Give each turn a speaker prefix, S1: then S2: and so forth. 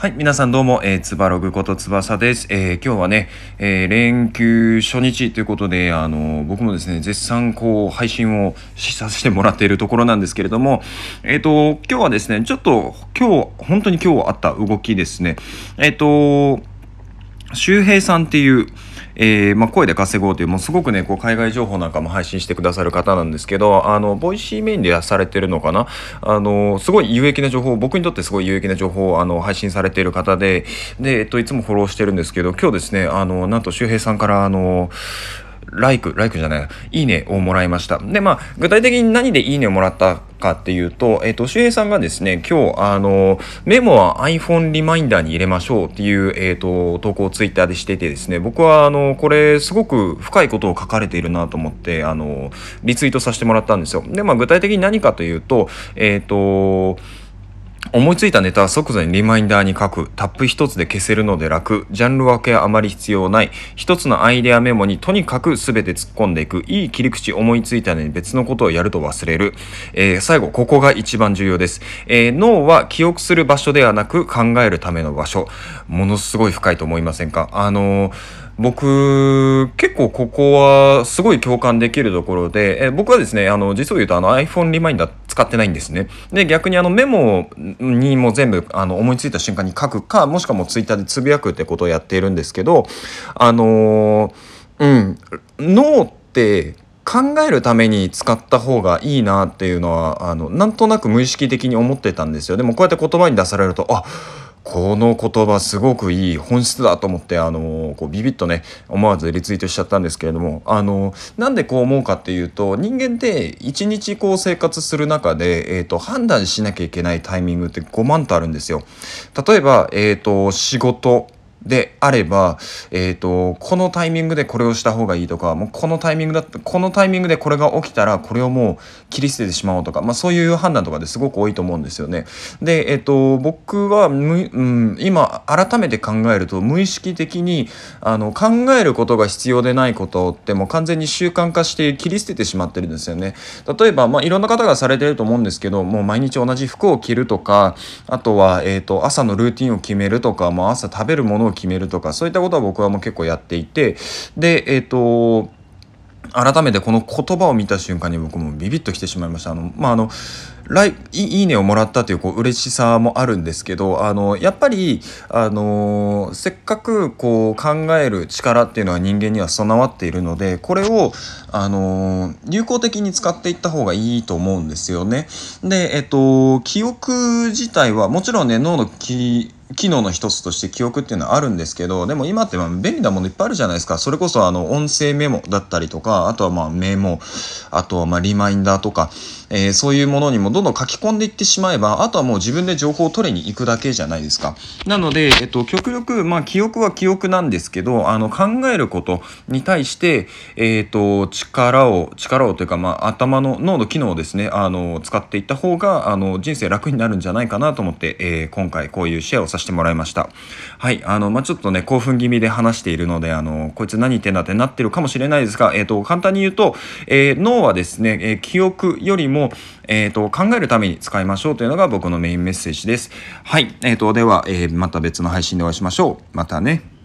S1: はい、皆さんどうも、えー、つばログことつばさです。えー、今日はね、えー、連休初日ということで、あの僕もですね、絶賛こう、配信をしさせてもらっているところなんですけれども、えっ、と、今日はですね、ちょっと、今日、本当に今日あった動きですね、えっ、と、周平さんっていう、えー、まあ、声で稼ごうという、もうすごくね、こう海外情報なんかも配信してくださる方なんですけど、あの、ボイシーメインでされてるのかな？あの、すごい有益な情報、僕にとってすごい有益な情報をあの配信されている方で、で、えっと、いつもフォローしてるんですけど、今日ですね、あの、なんと周平さんから、あの、ライク、ライクじゃない、いいねをもらいました。で、まあ、具体的に何でいいねをもらったかっていうと、えっ、ー、と、周平さんがですね、今日、あの、メモは iPhone リマインダーに入れましょうっていう、えっ、ー、と、投稿をツイッターでしててですね、僕は、あの、これ、すごく深いことを書かれているなと思って、あの、リツイートさせてもらったんですよ。で、まあ、具体的に何かというと、えっ、ー、と、思いついたネタは即座にリマインダーに書く。タップ一つで消せるので楽。ジャンル分けはあまり必要ない。一つのアイデアメモにとにかく全て突っ込んでいく。いい切り口思いついたのに別のことをやると忘れる。えー、最後、ここが一番重要です、えー、脳は記憶する場所ではなく考えるための場所。ものすごい深いと思いませんか？あのー僕、結構ここはすごい共感できるところで、え僕はですね、あの、実を言うとあの iPhone リマインダー使ってないんですね。で、逆にあのメモにも全部あの思いついた瞬間に書くか、もしくはもう Twitter でつぶやくってことをやっているんですけど、あのうん、脳って考えるために使った方がいいなっていうのは、あの、なんとなく無意識的に思ってたんですよ。でもこうやって言葉に出されると、あこの言葉すごくいい本質だと思ってあのこうビビッとね思わずリツイートしちゃったんですけれどもあのなんでこう思うかっていうと人間って一日こう生活する中で、えーと、判断しなきゃいけないタイミングって5万とあるんですよ。例えば、えーと仕事であれば、えーと、このタイミングでこれをした方がいいとかもうこのタイミングだこのタイミングでこれが起きたらこれをもう切り捨ててしまおうとか、まあ、そういう判断とかですごく多いと思うんですよね。で、えーと、僕はむ、うん、今改めて考えると無意識的にあの考えることが必要でないことってもう完全に習慣化して切り捨ててしまってるんですよね。例えば、まあ、いろんな方がされてると思うんですけどもう毎日同じ服を着るとかあとは、えーと朝のルーティンを決めるとか、まあ、朝食べるものをを決めるとかそういったことは僕はもう結構やっていてでえっ、ー、と改めてこの言葉を見た瞬間に僕もビビッときてしまいました。あの、まあ、あの、ライいいねをもらったというこう嬉しさもあるんですけどあのやっぱりあのせっかくこう考える力っていうのは人間には備わっているのでこれをあの有効的に使っていった方がいいと思うんですよね。でえっと記憶自体はもちろんね脳の記機能の一つとして記憶っていうのはあるんですけどでも今ってまあ便利なものいっぱいあるじゃないですかそれこそあの音声メモだったりとかあとはまあメモあとはまあリマインダーとかえー、そういうものにもどんどん書き込んでいってしまえば、あとはもう自分で情報を取りに行くだけじゃないですか。なので、えっと、極力、まあ、記憶は記憶なんですけど、あの、考えることに対して、えっと、力を、力をというか、まあ、頭の脳の機能をですね、あの、使っていった方が、あの、人生楽になるんじゃないかなと思って、えー、今回こういうシェアをさせてもらいました。はい、あの、まあ、ちょっとね、興奮気味で話しているので、あの、こいつ何言ってんだってなってるかもしれないですが、えっと、簡単に言うと、えー、脳はですね、え記憶よりも、えっ、と、考えるために使いましょうというのが僕のメインメッセージです。はい。えっ、と、では、え、また別の配信でお会いしましょう。またね。